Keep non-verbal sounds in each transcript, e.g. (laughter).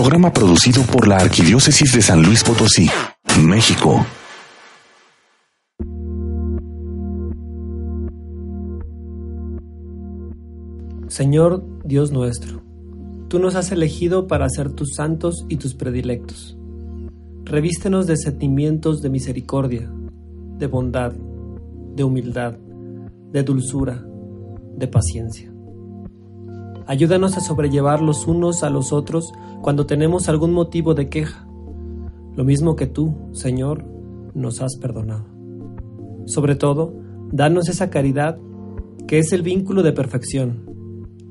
Programa producido por la Arquidiócesis de San Luis Potosí, México. Señor Dios nuestro, tú nos has elegido para ser tus santos y tus predilectos. Revístenos de sentimientos de misericordia, de bondad, de humildad, de dulzura, de paciencia. Ayúdanos a sobrellevar los unos a los otros cuando tenemos algún motivo de queja, lo mismo que tú, Señor, nos has perdonado. Sobre todo, danos esa caridad que es el vínculo de perfección,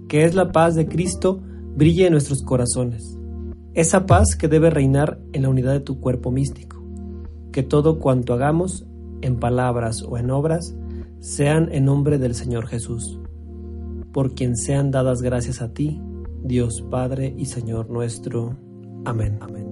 que es la paz de Cristo brille en nuestros corazones, esa paz que debe reinar en la unidad de tu cuerpo místico, que todo cuanto hagamos, en palabras o en obras, sean en nombre del Señor Jesús por quien sean dadas gracias a ti, Dios Padre y Señor nuestro. Amén. Amén.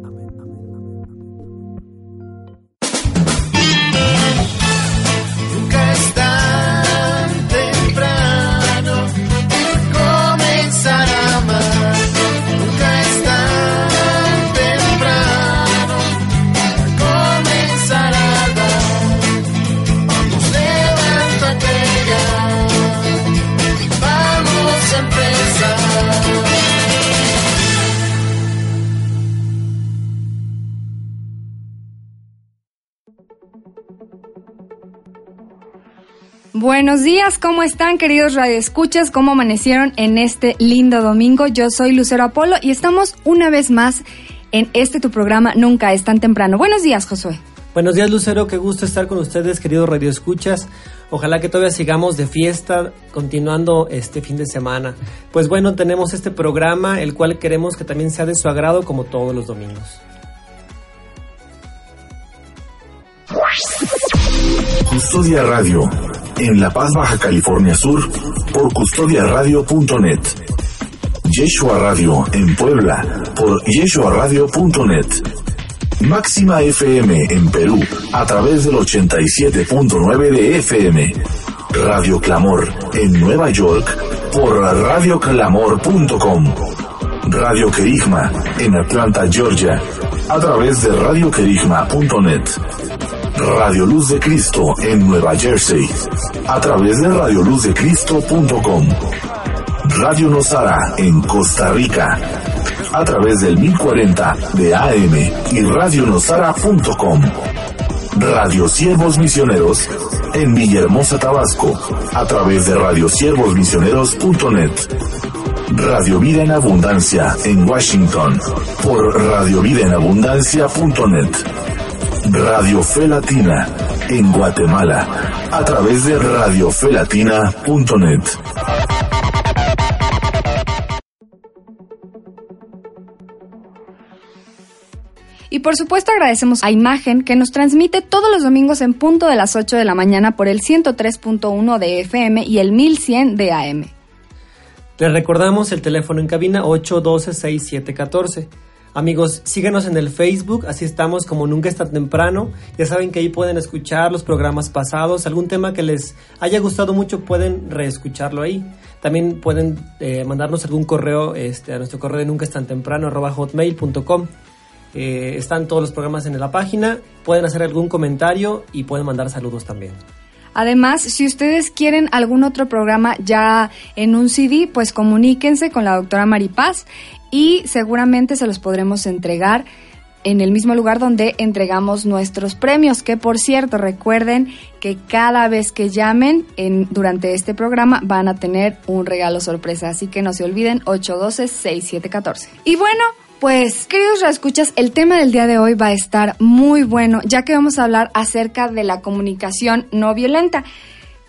Buenos días, ¿cómo están queridos radioescuchas? ¿Cómo amanecieron en este lindo domingo? Yo soy Lucero Apolo y estamos una vez más en este tu programa Nunca es tan temprano. Buenos días, Josué. Buenos días, Lucero, qué gusto estar con ustedes, queridos radioescuchas. Ojalá que todavía sigamos de fiesta, continuando este fin de semana. Pues bueno, tenemos este programa, el cual queremos que también sea de su agrado como todos los domingos. Custodia Radio en La Paz, Baja California Sur, por custodiaradio.net. Yeshua Radio en Puebla, por yeshuaradio.net. Máxima FM en Perú, a través del 87.9 de FM. Radio Clamor en Nueva York, por radioclamor.com. Radio Querigma en Atlanta, Georgia, a través de radioquerigma.net. Radio Luz de Cristo en Nueva Jersey, a través de radioluzdecristo.com. Radio Nosara en Costa Rica, a través del 1040 de AM y radionosara.com. Radio Siervos Misioneros en Villahermosa, Tabasco, a través de radiosiervosmisioneros.net. Radio Vida en Abundancia en Washington, por radiovidaenabundancia.net. Radio Fe Latina en Guatemala a través de radiofelatina.net. Y por supuesto agradecemos a Imagen que nos transmite todos los domingos en punto de las 8 de la mañana por el 103.1 de FM y el 1100 de AM. Les recordamos el teléfono en cabina 812-6714. Amigos, síguenos en el Facebook, así estamos como nunca está temprano. Ya saben que ahí pueden escuchar los programas pasados, algún tema que les haya gustado mucho pueden reescucharlo ahí. También pueden eh, mandarnos algún correo este, a nuestro correo de nunca es tan temprano hotmail.com. Eh, están todos los programas en la página, pueden hacer algún comentario y pueden mandar saludos también. Además, si ustedes quieren algún otro programa ya en un CD, pues comuníquense con la doctora Maripaz y seguramente se los podremos entregar en el mismo lugar donde entregamos nuestros premios, que por cierto recuerden que cada vez que llamen en, durante este programa van a tener un regalo sorpresa, así que no se olviden 812-6714. Y bueno, pues queridos escuchas, el tema del día de hoy va a estar muy bueno, ya que vamos a hablar acerca de la comunicación no violenta.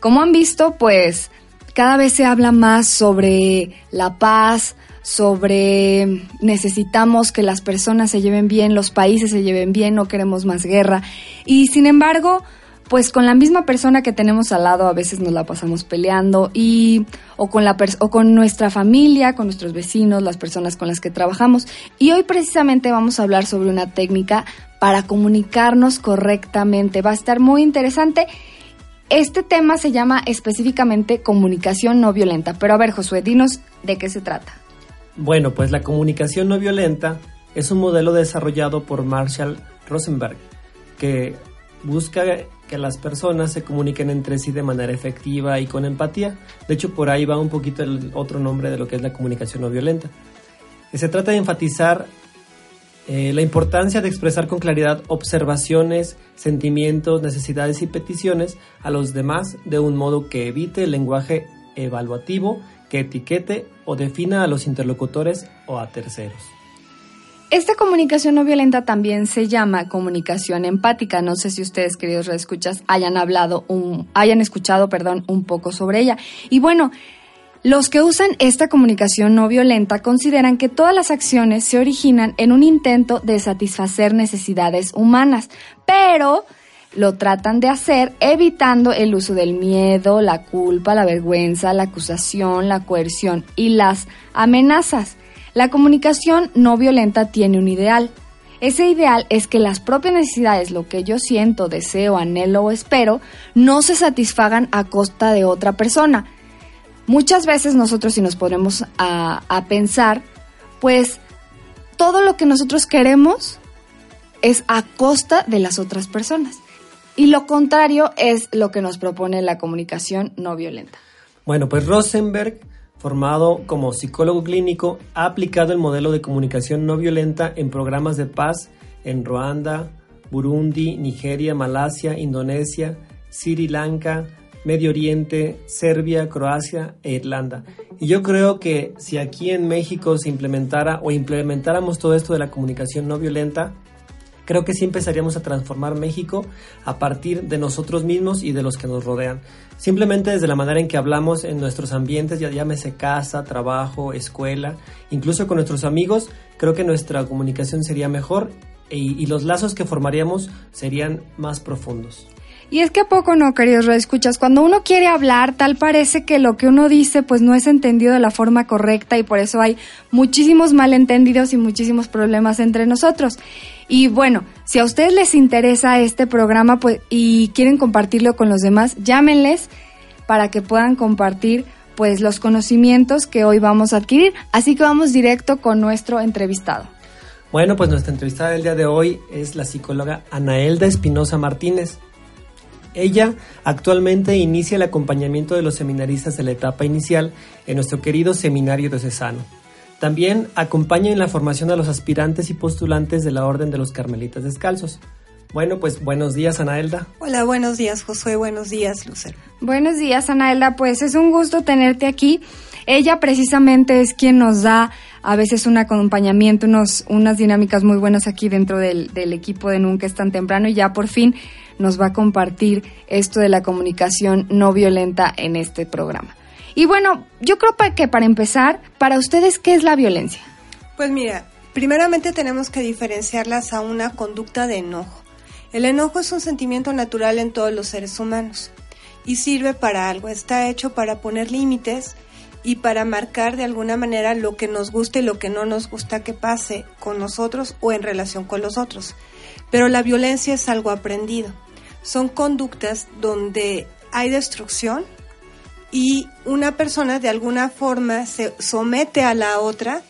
Como han visto, pues cada vez se habla más sobre la paz, sobre necesitamos que las personas se lleven bien, los países se lleven bien, no queremos más guerra. Y sin embargo, pues con la misma persona que tenemos al lado a veces nos la pasamos peleando y o con la o con nuestra familia, con nuestros vecinos, las personas con las que trabajamos. Y hoy precisamente vamos a hablar sobre una técnica para comunicarnos correctamente. Va a estar muy interesante. Este tema se llama específicamente comunicación no violenta. Pero a ver, Josué, dinos de qué se trata. Bueno, pues la comunicación no violenta es un modelo desarrollado por Marshall Rosenberg que busca que las personas se comuniquen entre sí de manera efectiva y con empatía. De hecho, por ahí va un poquito el otro nombre de lo que es la comunicación no violenta. Se trata de enfatizar eh, la importancia de expresar con claridad observaciones, sentimientos, necesidades y peticiones a los demás de un modo que evite el lenguaje evaluativo, que etiquete o defina a los interlocutores o a terceros. Esta comunicación no violenta también se llama comunicación empática. No sé si ustedes, queridos reescuchas, hayan hablado un, hayan escuchado, perdón, un poco sobre ella. Y bueno, los que usan esta comunicación no violenta consideran que todas las acciones se originan en un intento de satisfacer necesidades humanas, pero lo tratan de hacer evitando el uso del miedo, la culpa, la vergüenza, la acusación, la coerción y las amenazas. La comunicación no violenta tiene un ideal. Ese ideal es que las propias necesidades, lo que yo siento, deseo, anhelo o espero, no se satisfagan a costa de otra persona. Muchas veces nosotros si nos ponemos a, a pensar, pues todo lo que nosotros queremos es a costa de las otras personas. Y lo contrario es lo que nos propone la comunicación no violenta. Bueno, pues Rosenberg formado como psicólogo clínico, ha aplicado el modelo de comunicación no violenta en programas de paz en Ruanda, Burundi, Nigeria, Malasia, Indonesia, Sri Lanka, Medio Oriente, Serbia, Croacia e Irlanda. Y yo creo que si aquí en México se implementara o implementáramos todo esto de la comunicación no violenta, creo que sí empezaríamos a transformar México a partir de nosotros mismos y de los que nos rodean. Simplemente desde la manera en que hablamos en nuestros ambientes, ya llámese casa, trabajo, escuela, incluso con nuestros amigos, creo que nuestra comunicación sería mejor y, y los lazos que formaríamos serían más profundos. Y es que a poco no, queridos escuchas, cuando uno quiere hablar, tal parece que lo que uno dice pues no es entendido de la forma correcta y por eso hay muchísimos malentendidos y muchísimos problemas entre nosotros. Y bueno, si a ustedes les interesa este programa pues, y quieren compartirlo con los demás, llámenles para que puedan compartir pues los conocimientos que hoy vamos a adquirir. Así que vamos directo con nuestro entrevistado. Bueno, pues nuestra entrevistada del día de hoy es la psicóloga Anaelda Espinosa Martínez. Ella actualmente inicia el acompañamiento de los seminaristas de la etapa inicial en nuestro querido seminario de Cesano. También acompaña en la formación a los aspirantes y postulantes de la Orden de los Carmelitas Descalzos. Bueno, pues buenos días, Anaelda. Hola, buenos días, Josué. Buenos días, Lucero. Buenos días, Anaelda. Pues es un gusto tenerte aquí. Ella precisamente es quien nos da a veces un acompañamiento, unos, unas dinámicas muy buenas aquí dentro del, del equipo de Nunca es tan temprano y ya por fin nos va a compartir esto de la comunicación no violenta en este programa. Y bueno, yo creo que para empezar, para ustedes, ¿qué es la violencia? Pues mira, primeramente tenemos que diferenciarlas a una conducta de enojo. El enojo es un sentimiento natural en todos los seres humanos y sirve para algo, está hecho para poner límites y para marcar de alguna manera lo que nos gusta y lo que no nos gusta que pase con nosotros o en relación con los otros. Pero la violencia es algo aprendido son conductas donde hay destrucción y una persona de alguna forma se somete a la otra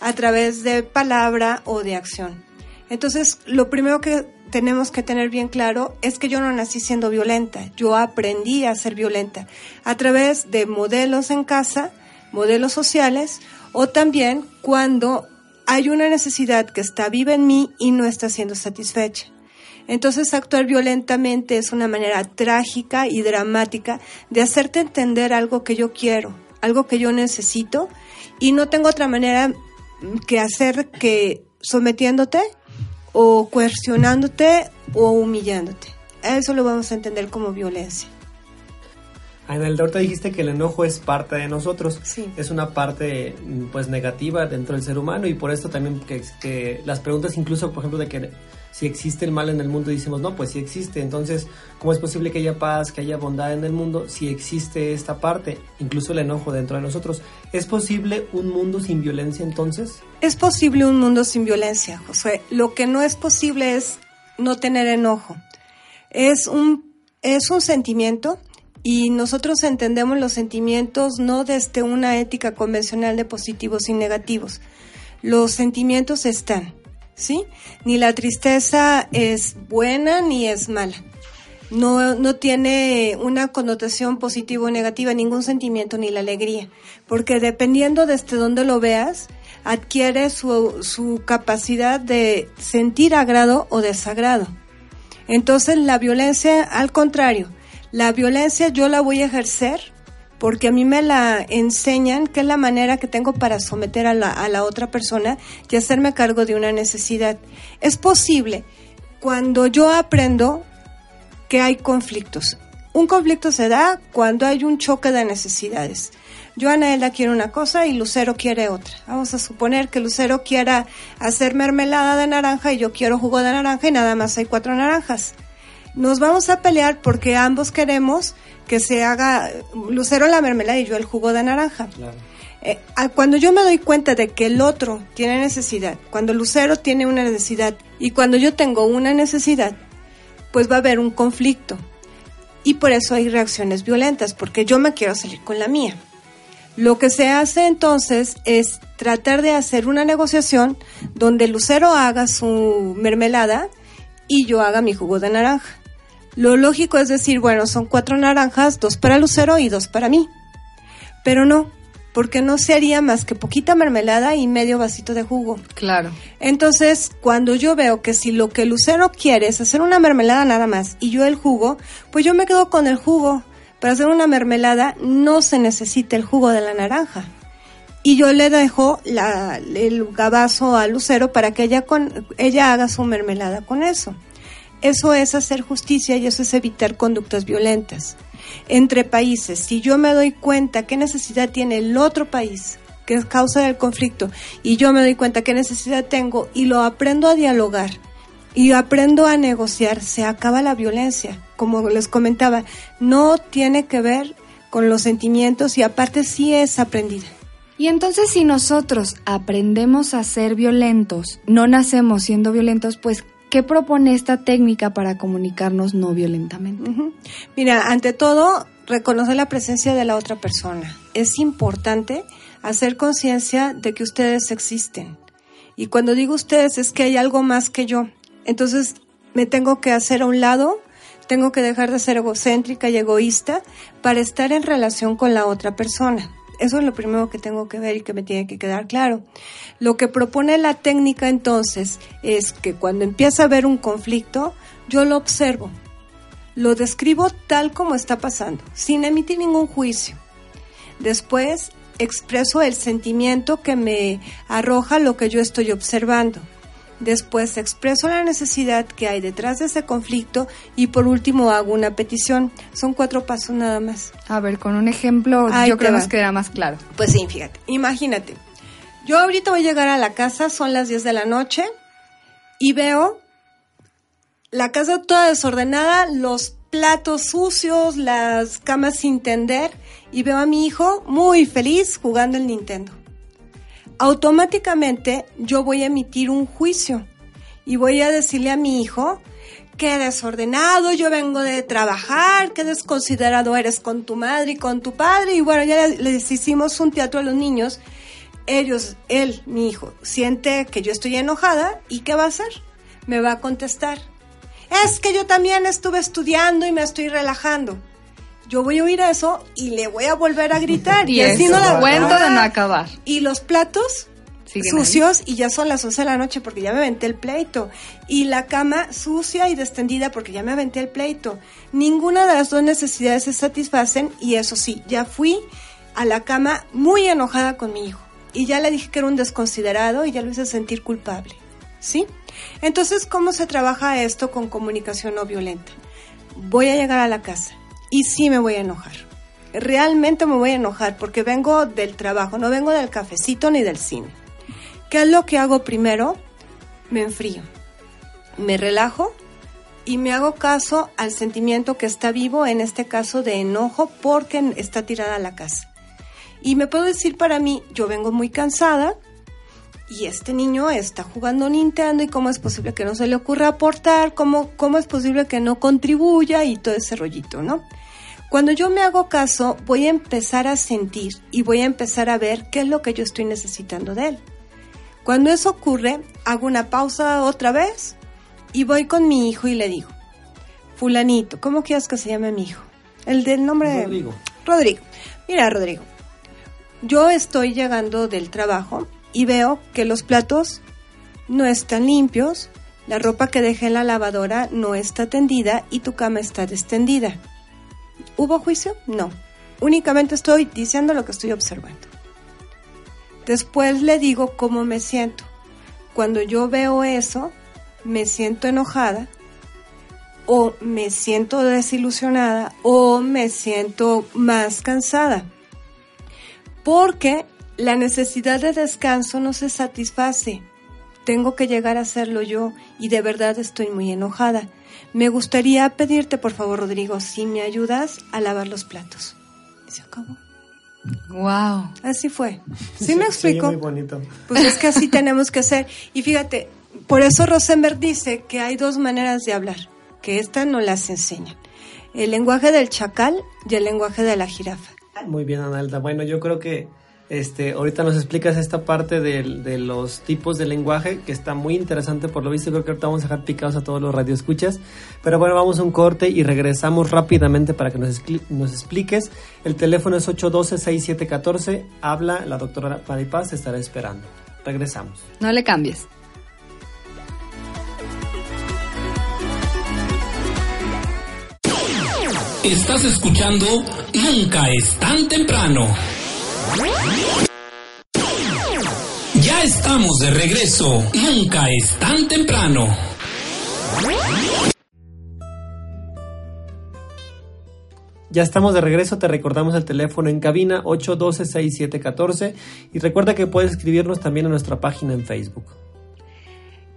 a través de palabra o de acción. Entonces, lo primero que tenemos que tener bien claro es que yo no nací siendo violenta, yo aprendí a ser violenta a través de modelos en casa, modelos sociales o también cuando hay una necesidad que está viva en mí y no está siendo satisfecha. Entonces actuar violentamente es una manera trágica y dramática de hacerte entender algo que yo quiero, algo que yo necesito y no tengo otra manera que hacer que sometiéndote o coercionándote o humillándote. Eso lo vamos a entender como violencia. Ana, el ahorita dijiste que el enojo es parte de nosotros. Sí. Es una parte pues negativa dentro del ser humano y por esto también que, que las preguntas incluso, por ejemplo, de que si existe el mal en el mundo, decimos, no, pues sí existe. Entonces, ¿cómo es posible que haya paz, que haya bondad en el mundo si existe esta parte, incluso el enojo dentro de nosotros? ¿Es posible un mundo sin violencia entonces? Es posible un mundo sin violencia, José. Lo que no es posible es no tener enojo. Es un, es un sentimiento y nosotros entendemos los sentimientos no desde una ética convencional de positivos y negativos. Los sentimientos están ¿sí? Ni la tristeza es buena ni es mala. No, no tiene una connotación positiva o negativa, ningún sentimiento ni la alegría, porque dependiendo desde dónde lo veas, adquiere su, su capacidad de sentir agrado o desagrado. Entonces la violencia, al contrario, la violencia yo la voy a ejercer porque a mí me la enseñan que es la manera que tengo para someter a la, a la otra persona y hacerme cargo de una necesidad. Es posible cuando yo aprendo que hay conflictos. Un conflicto se da cuando hay un choque de necesidades. Yo, Anaela, quiero una cosa y Lucero quiere otra. Vamos a suponer que Lucero quiera hacer mermelada de naranja y yo quiero jugo de naranja y nada más hay cuatro naranjas. Nos vamos a pelear porque ambos queremos que se haga Lucero la mermelada y yo el jugo de naranja. Eh, cuando yo me doy cuenta de que el otro tiene necesidad, cuando Lucero tiene una necesidad y cuando yo tengo una necesidad, pues va a haber un conflicto. Y por eso hay reacciones violentas, porque yo me quiero salir con la mía. Lo que se hace entonces es tratar de hacer una negociación donde Lucero haga su mermelada y yo haga mi jugo de naranja. Lo lógico es decir, bueno, son cuatro naranjas, dos para Lucero y dos para mí. Pero no, porque no se haría más que poquita mermelada y medio vasito de jugo. Claro. Entonces, cuando yo veo que si lo que Lucero quiere es hacer una mermelada nada más y yo el jugo, pues yo me quedo con el jugo. Para hacer una mermelada no se necesita el jugo de la naranja. Y yo le dejo la, el gabazo a Lucero para que ella, con, ella haga su mermelada con eso. Eso es hacer justicia y eso es evitar conductas violentas. Entre países, si yo me doy cuenta qué necesidad tiene el otro país, que es causa del conflicto, y yo me doy cuenta qué necesidad tengo y lo aprendo a dialogar y aprendo a negociar, se acaba la violencia. Como les comentaba, no tiene que ver con los sentimientos y aparte sí es aprendida. Y entonces si nosotros aprendemos a ser violentos, no nacemos siendo violentos, pues ¿Qué propone esta técnica para comunicarnos no violentamente? Mira, ante todo, reconocer la presencia de la otra persona. Es importante hacer conciencia de que ustedes existen. Y cuando digo ustedes es que hay algo más que yo. Entonces me tengo que hacer a un lado, tengo que dejar de ser egocéntrica y egoísta para estar en relación con la otra persona. Eso es lo primero que tengo que ver y que me tiene que quedar claro. Lo que propone la técnica entonces es que cuando empieza a haber un conflicto, yo lo observo, lo describo tal como está pasando, sin emitir ningún juicio. Después expreso el sentimiento que me arroja lo que yo estoy observando. Después expreso la necesidad que hay detrás de ese conflicto y por último hago una petición. Son cuatro pasos nada más. A ver, con un ejemplo yo creo que quedará más claro. Pues sí, fíjate, imagínate. Yo ahorita voy a llegar a la casa, son las 10 de la noche y veo la casa toda desordenada, los platos sucios, las camas sin tender y veo a mi hijo muy feliz jugando el Nintendo automáticamente yo voy a emitir un juicio y voy a decirle a mi hijo, qué desordenado, yo vengo de trabajar, qué desconsiderado eres con tu madre y con tu padre. Y bueno, ya les hicimos un teatro a los niños. Ellos, él, mi hijo, siente que yo estoy enojada y ¿qué va a hacer? Me va a contestar. Es que yo también estuve estudiando y me estoy relajando yo voy a oír eso y le voy a volver a gritar. y, así no la cuento de no acabar. Y los platos sucios y ya son las 11 de la noche porque ya me aventé el pleito. Y la cama sucia y destendida porque ya me aventé el pleito. Ninguna de las dos necesidades se satisfacen y eso sí, ya fui a la cama muy enojada con mi hijo. Y ya le dije que era un desconsiderado y ya lo hice sentir culpable. ¿Sí? Entonces, ¿cómo se trabaja esto con comunicación no violenta? Voy a llegar a la casa y sí me voy a enojar. Realmente me voy a enojar porque vengo del trabajo, no vengo del cafecito ni del cine. ¿Qué es lo que hago primero? Me enfrío, me relajo y me hago caso al sentimiento que está vivo, en este caso de enojo, porque está tirada la casa. Y me puedo decir para mí, yo vengo muy cansada y este niño está jugando Nintendo y cómo es posible que no se le ocurra aportar, cómo, cómo es posible que no contribuya y todo ese rollito, ¿no? Cuando yo me hago caso, voy a empezar a sentir y voy a empezar a ver qué es lo que yo estoy necesitando de él. Cuando eso ocurre, hago una pausa otra vez y voy con mi hijo y le digo, fulanito, ¿cómo quieres que se llame mi hijo? El del nombre Rodrigo. Rodrigo. Mira, Rodrigo, yo estoy llegando del trabajo y veo que los platos no están limpios, la ropa que dejé en la lavadora no está tendida y tu cama está extendida. ¿Hubo juicio? No. Únicamente estoy diciendo lo que estoy observando. Después le digo cómo me siento. Cuando yo veo eso, me siento enojada o me siento desilusionada o me siento más cansada. Porque la necesidad de descanso no se satisface. Tengo que llegar a hacerlo yo y de verdad estoy muy enojada. Me gustaría pedirte, por favor, Rodrigo, si me ayudas a lavar los platos. Y se acabó. Wow. Así fue. ¿Sí me explico? muy bonito. Pues es que así (laughs) tenemos que hacer. Y fíjate, por eso Rosenberg dice que hay dos maneras de hablar, que esta no las enseñan. El lenguaje del chacal y el lenguaje de la jirafa. Muy bien, Analda. Bueno, yo creo que este, ahorita nos explicas esta parte del- de, los tipos de lenguaje que está muy interesante por lo visto. Creo que ahorita vamos a dejar picados a todos los radioescuchas. Pero bueno, vamos a un corte y regresamos rápidamente para que nos, expli- nos expliques. El teléfono es 812-6714. Habla la doctora Maripaz, estará esperando. Regresamos. No le cambies. Estás escuchando Nunca es tan temprano. Ya estamos de regreso. Nunca es tan temprano. Ya estamos de regreso, te recordamos el teléfono en cabina 812-6714 y recuerda que puedes escribirnos también en nuestra página en Facebook.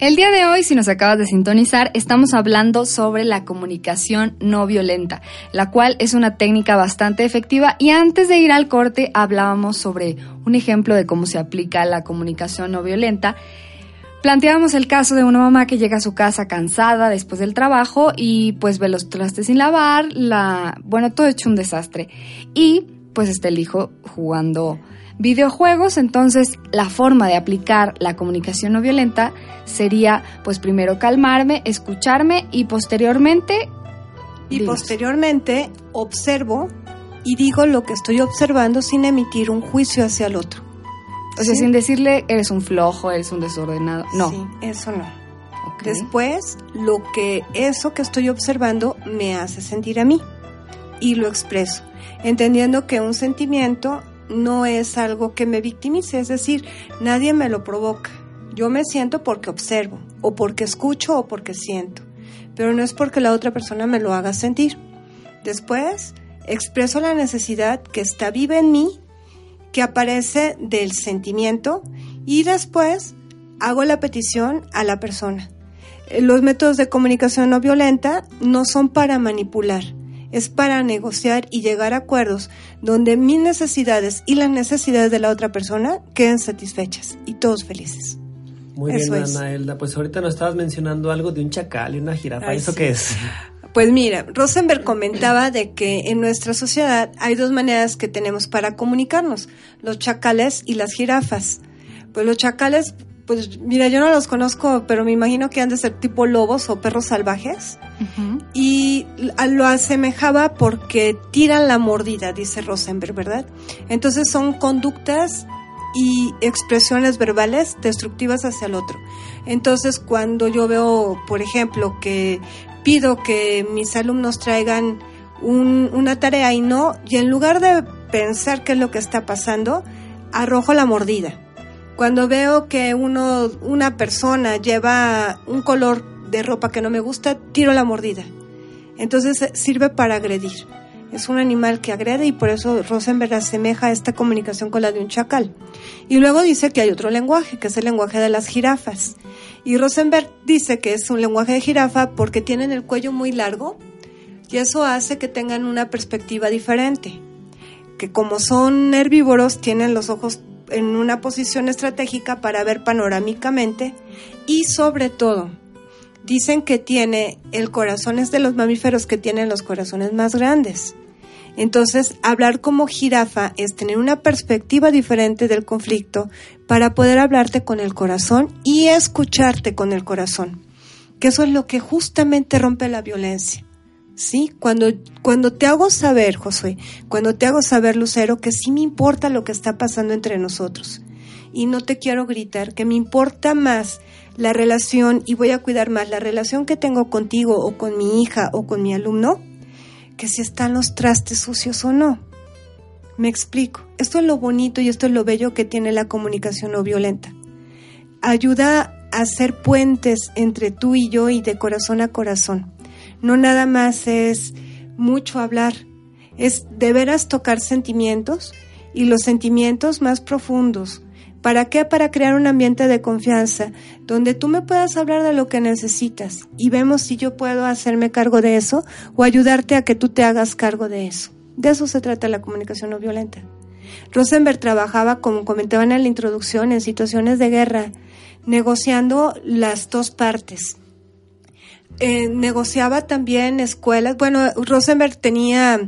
El día de hoy, si nos acabas de sintonizar, estamos hablando sobre la comunicación no violenta, la cual es una técnica bastante efectiva y antes de ir al corte hablábamos sobre un ejemplo de cómo se aplica la comunicación no violenta. Planteábamos el caso de una mamá que llega a su casa cansada después del trabajo y pues ve los trastes sin lavar, la, bueno, todo hecho un desastre. Y pues está el hijo jugando videojuegos, entonces la forma de aplicar la comunicación no violenta sería pues primero calmarme, escucharme y posteriormente Y posteriormente observo y digo lo que estoy observando sin emitir un juicio hacia el otro. o sea, Sí. sin decirle eres un flojo, eres un desordenado, no. Sí, eso no. Después, lo que eso que estoy observando me hace sentir a mí y lo expreso, entendiendo que un sentimiento no es algo que me victimice, es decir, nadie me lo provoca. Yo me siento porque observo, o porque escucho, o porque siento, pero no es porque la otra persona me lo haga sentir. Después, expreso la necesidad que está viva en mí, que aparece del sentimiento, y después hago la petición a la persona. Eh, Los métodos de comunicación no violenta no son para manipular, es para negociar y llegar a acuerdos donde mis necesidades y las necesidades de la otra persona queden satisfechas y todos felices. Muy Eso bien, es. Ana Elda. Pues ahorita nos estabas mencionando algo de un chacal y una jirafa. Ay, ¿Eso sí. qué es? Pues mira, Rosenberg comentaba de que en nuestra sociedad hay dos maneras que tenemos para comunicarnos, los chacales y las jirafas. Pues los chacales, pues mira, yo no los conozco, pero me imagino que han de ser tipo lobos o perros salvajes. Y lo asemejaba porque tiran la mordida, dice Rosenberg, ¿verdad? Entonces son conductas y expresiones verbales destructivas hacia el otro. Entonces cuando yo veo, por ejemplo, que pido que mis alumnos traigan un- una tarea y no, y en lugar de pensar qué es lo que está pasando, arrojo la mordida. Cuando veo que uno, una persona lleva un color de ropa que no me gusta, tiro la mordida. Entonces eh, sirve para agredir. Es un animal que agrede y por eso Rosenberg asemeja esta comunicación con la de un chacal. Y luego dice que hay otro lenguaje, que es el lenguaje de las jirafas. Y Rosenberg dice que es un lenguaje de jirafa porque tienen el cuello muy largo y eso hace que tengan una perspectiva diferente. Que como son herbívoros, tienen los ojos en una posición estratégica para ver panorámicamente y sobre todo dicen que tiene el corazón es de los mamíferos que tienen los corazones más grandes Entonces, hablar como jirafa es tener una perspectiva diferente del conflicto para poder hablarte con el corazón y escucharte con el corazón. Que eso es lo que justamente rompe la violencia. ¿Sí? Cuando, cuando te hago saber, Josué, cuando te hago saber, Lucero, que sí me importa lo que está pasando entre nosotros. Y no te quiero gritar, que me importa más la relación y voy a cuidar más la relación que tengo contigo o con mi hija o con mi alumno que si están los trastes sucios o no. Me explico. Esto es lo bonito y esto es lo bello que tiene la comunicación no violenta. Ayuda a hacer puentes entre tú y yo y de corazón a corazón. No nada más es mucho hablar, es de veras tocar sentimientos y los sentimientos más profundos, ¿Para qué? Para crear un ambiente de confianza donde tú me puedas hablar de lo que necesitas y vemos si yo puedo hacerme cargo de eso o ayudarte a que tú te hagas cargo de eso. De eso se trata la comunicación no violenta. Rosenberg trabajaba, como comentaban en la introducción, en situaciones de guerra, negociando las dos partes. Eh, negociaba también escuelas. Bueno, Rosenberg tenía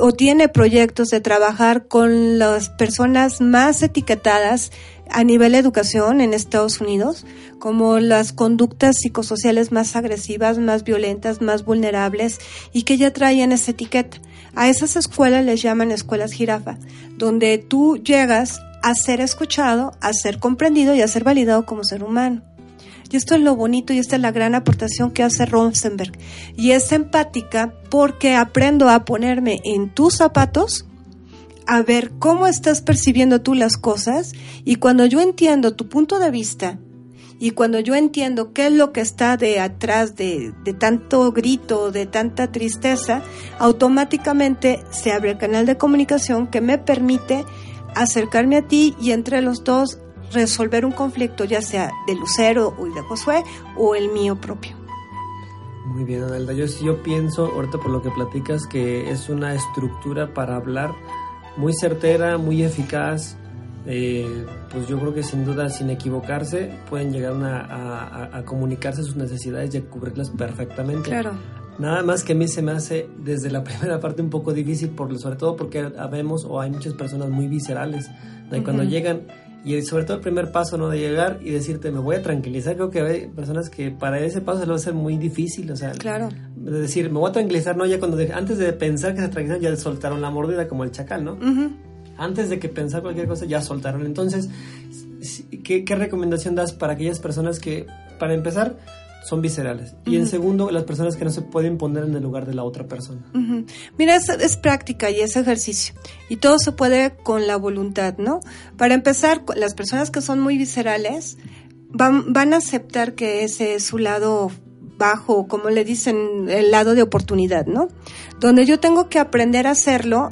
o tiene proyectos de trabajar con las personas más etiquetadas a nivel de educación en Estados Unidos, como las conductas psicosociales más agresivas, más violentas, más vulnerables y que ya traían esa etiqueta. A esas escuelas les llaman escuelas jirafa, donde tú llegas a ser escuchado, a ser comprendido y a ser validado como ser humano. Y esto es lo bonito y esta es la gran aportación que hace Rosenberg. Y es empática porque aprendo a ponerme en tus zapatos, a ver cómo estás percibiendo tú las cosas y cuando yo entiendo tu punto de vista y cuando yo entiendo qué es lo que está de atrás de, de, tanto grito, de tanta tristeza, automáticamente se abre el canal de comunicación que me permite acercarme a ti y entre los dos resolver un conflicto, ya sea de Lucero o de Josué o el mío propio. Muy bien, Analda. Yo, yo pienso, ahorita por lo que platicas, que es una estructura para hablar muy certera, muy eficaz. Eh, pues yo creo que sin duda, sin equivocarse, pueden llegar a, a, comunicarse sus necesidades y a cubrirlas perfectamente. Claro. Nada más que a mí se me hace desde la (laughs) primera parte un poco difícil, por, sobre todo porque vemos o hay muchas personas muy viscerales. De Cuando llegan y sobre todo el primer paso, ¿no? De llegar y decirte, me voy a tranquilizar. Creo que hay personas que para ese paso se lo va a hacer muy difícil, o sea. Claro. De decir, me voy a tranquilizar, ¿no? Ya cuando, antes de pensar que se tranquilizan, ya soltaron la mordida como el chacal, ¿no? Antes de que pensar cualquier cosa, ya soltaron. Entonces, ¿qué, ¿qué recomendación das para aquellas personas que, para empezar, son viscerales. Y en segundo, las personas que no se pueden poner en el lugar de la otra persona. Mira, es, práctica y es ejercicio. Y todo se puede con la voluntad, ¿no? Para empezar, las personas que son muy viscerales van, van a aceptar que ese es su lado bajo, como le dicen, el lado de oportunidad, ¿no? Donde yo tengo que aprender a hacerlo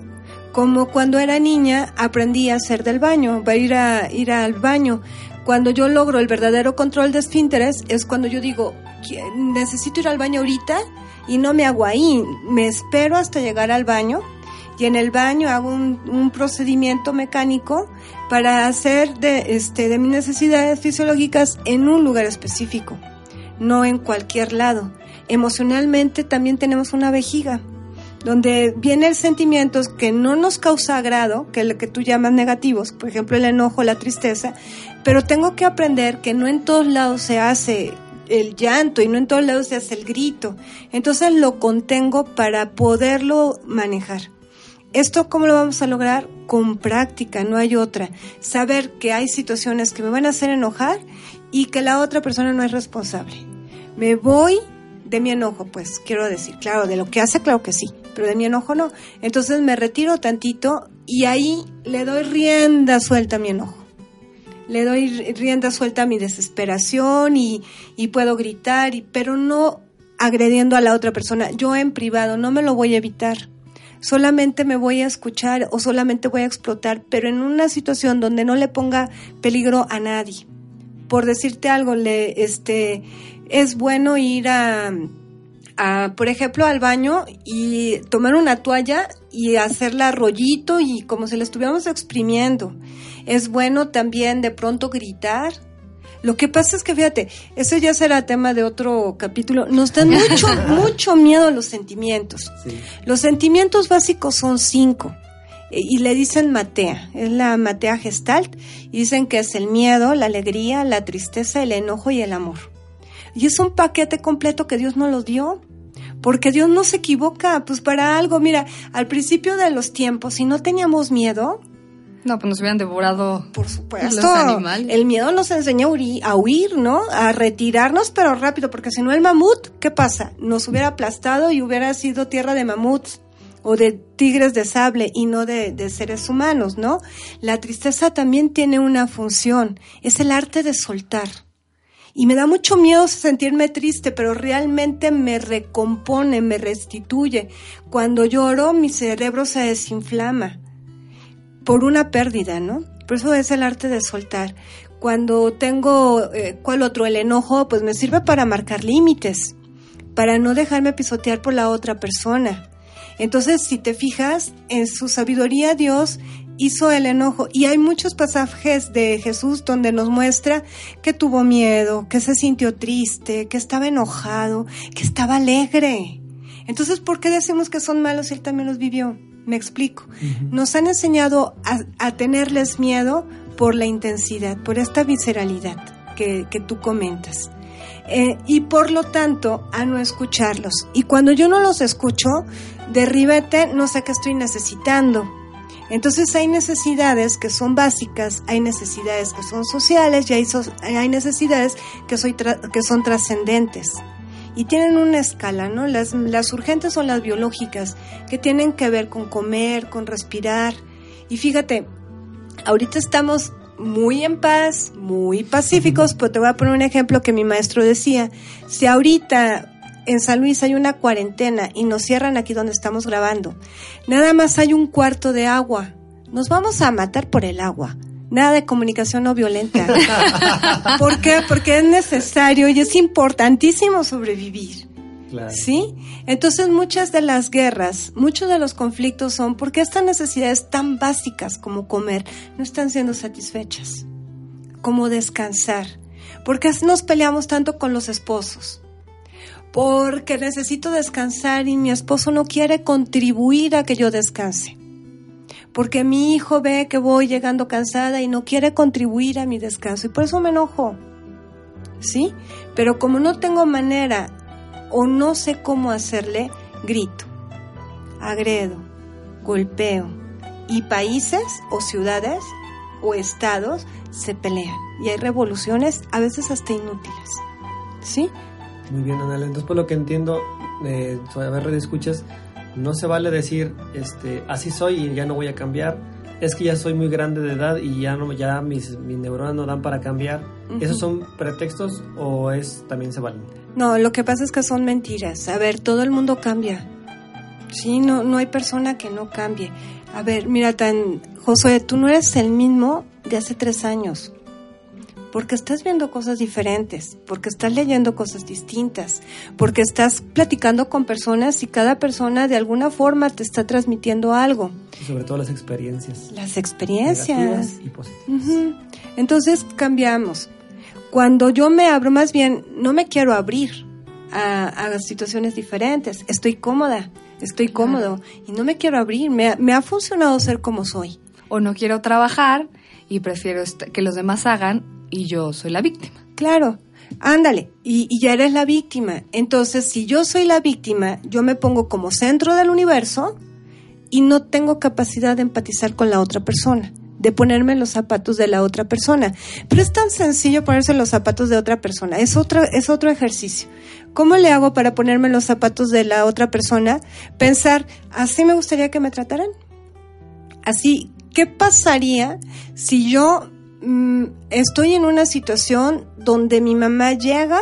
como cuando era niña aprendí a hacer del baño, va a ir a ir al baño. Cuando yo logro el verdadero control de esfínteres es cuando yo digo, necesito ir al baño ahorita y no me hago ahí, me espero hasta llegar al baño y en el baño hago un, procedimiento mecánico para hacer de, este, de mis necesidades fisiológicas en un lugar específico, no en cualquier lado. Emocionalmente también tenemos una vejiga donde vienen sentimientos que no nos causa agrado, que es lo que tú llamas negativos, por ejemplo el enojo, la tristeza, pero tengo que aprender que no en todos lados se hace el llanto y no en todos lados se hace el grito. Entonces lo contengo para poderlo manejar. ¿Esto cómo lo vamos a lograr? Con práctica, no hay otra. Saber que hay situaciones que me van a hacer enojar y que la otra persona no es responsable. Me voy de mi enojo, pues quiero decir, claro, de lo que hace, claro que sí, pero de mi enojo no. Entonces me retiro tantito y ahí le doy rienda suelta a mi enojo le doy rienda suelta a mi desesperación y, puedo gritar, y, pero no agrediendo a la otra persona. Yo en privado no me lo voy a evitar. Solamente me voy a escuchar o solamente voy a explotar, pero en una situación donde no le ponga peligro a nadie. Por decirte algo, le, este, es bueno ir a, a, por ejemplo, al baño y tomar una toalla y hacerla rollito y como si la estuviéramos exprimiendo. Es bueno también de pronto gritar. Lo que pasa es que, fíjate, eso ya será tema de otro capítulo. Nos dan mucho, (laughs) mucho miedo los sentimientos. Los sentimientos básicos son cinco. E, y le dicen matea, es la matea gestalt, y dicen que es el miedo, la alegría, la tristeza, el enojo y el amor. Y es un paquete completo que Dios nos lo dio porque Dios no se equivoca, pues para algo, mira, al principio de los tiempos, si no teníamos miedo, no, pues nos hubieran devorado por supuesto, los animales. El miedo nos enseña a huir, ¿no? A retirarnos, pero rápido, porque si no el mamut, ¿qué pasa? Nos hubiera aplastado y hubiera sido tierra de mamuts o de tigres de sable y no de, de, seres humanos, ¿no? La tristeza también tiene una función, es el arte de soltar. Y me da mucho miedo sentirme triste, pero realmente me recompone, me restituye. Cuando lloro, mi cerebro se desinflama por una pérdida, ¿no? Por eso es el arte de soltar. Cuando tengo, eh, ¿cuál otro? El enojo, pues me sirve para marcar límites, para no dejarme pisotear por la otra persona. Entonces, si te fijas, en su sabiduría Dios hizo el enojo. Y hay muchos pasajes de Jesús donde nos muestra que tuvo miedo, que se sintió triste, que estaba enojado, que estaba alegre. Entonces, ¿por qué decimos que son malos si él también los vivió? Me explico. Nos han enseñado a, tenerles miedo por la intensidad, por esta visceralidad que, tú comentas. Eh, y por lo tanto a no escucharlos. Y cuando yo no los escucho, derribete, no sé qué estoy necesitando. Entonces hay necesidades que son básicas, hay necesidades que son sociales y hay, hay necesidades que, soy que son trascendentes. Y tienen una escala, ¿no? Las, las urgentes son las biológicas, que tienen que ver con comer, con respirar. Y fíjate, ahorita estamos muy en paz, muy pacíficos, pero te voy a poner un ejemplo que mi maestro decía. Si ahorita en San Luis hay una cuarentena y nos cierran aquí donde estamos grabando. Nada más hay un cuarto de agua. Nos vamos a matar por el agua. Nada de comunicación no violenta. (laughs) ¿Por qué? Porque es necesario y es importantísimo sobrevivir. ¿Sí? Entonces muchas de las guerras, muchos de los conflictos son porque estas necesidades tan básicas como comer no están siendo satisfechas, como descansar. porque nos peleamos tanto con los esposos? Porque necesito descansar y mi esposo no quiere contribuir a que yo descanse. Porque mi hijo ve que voy llegando cansada y no quiere contribuir a mi descanso y por eso me enojo. ¿Sí? Pero como no tengo manera o no sé cómo hacerle, grito, agredo, golpeo y países o ciudades o estados se pelean y hay revoluciones a veces hasta inútiles. ¿Sí? Muy bien, Anel. Entonces, por lo que entiendo, eh, ver red escuchas, no se vale decir, este, así soy y ya no voy a cambiar. Es que ya soy muy grande de edad y ya no, ya mis, mis neuronas no dan para cambiar. ¿Esos son pretextos o es también se vale? No, lo que pasa es que son mentiras. A ver, todo el mundo cambia. Sí, no, no hay persona que no cambie. A ver, mira, tan, Josué, tú no eres el mismo de hace tres años porque estás viendo cosas diferentes, porque estás leyendo cosas distintas, porque estás platicando con personas y cada persona de alguna forma te está transmitiendo algo. sobre todo las experiencias. Las experiencias. Y positivas. Entonces cambiamos. Cuando yo me abro, más bien, no me quiero abrir a, situaciones diferentes. Estoy cómoda, estoy cómodo y no me quiero abrir. Me, me ha funcionado ser como soy. O no quiero trabajar y prefiero que los demás hagan y yo soy la víctima. Claro, ándale, y, ya eres la víctima. Entonces, si yo soy la víctima, yo me pongo como centro del universo y no tengo capacidad de empatizar con la otra persona, de ponerme los zapatos de la otra persona. Pero es tan sencillo ponerse los zapatos de otra persona, es otro, es otro ejercicio. ¿Cómo le hago para ponerme los zapatos de la otra persona? Pensar, así me gustaría que me trataran. Así, ¿qué pasaría si yo Mm, estoy en una situación donde mi mamá llega,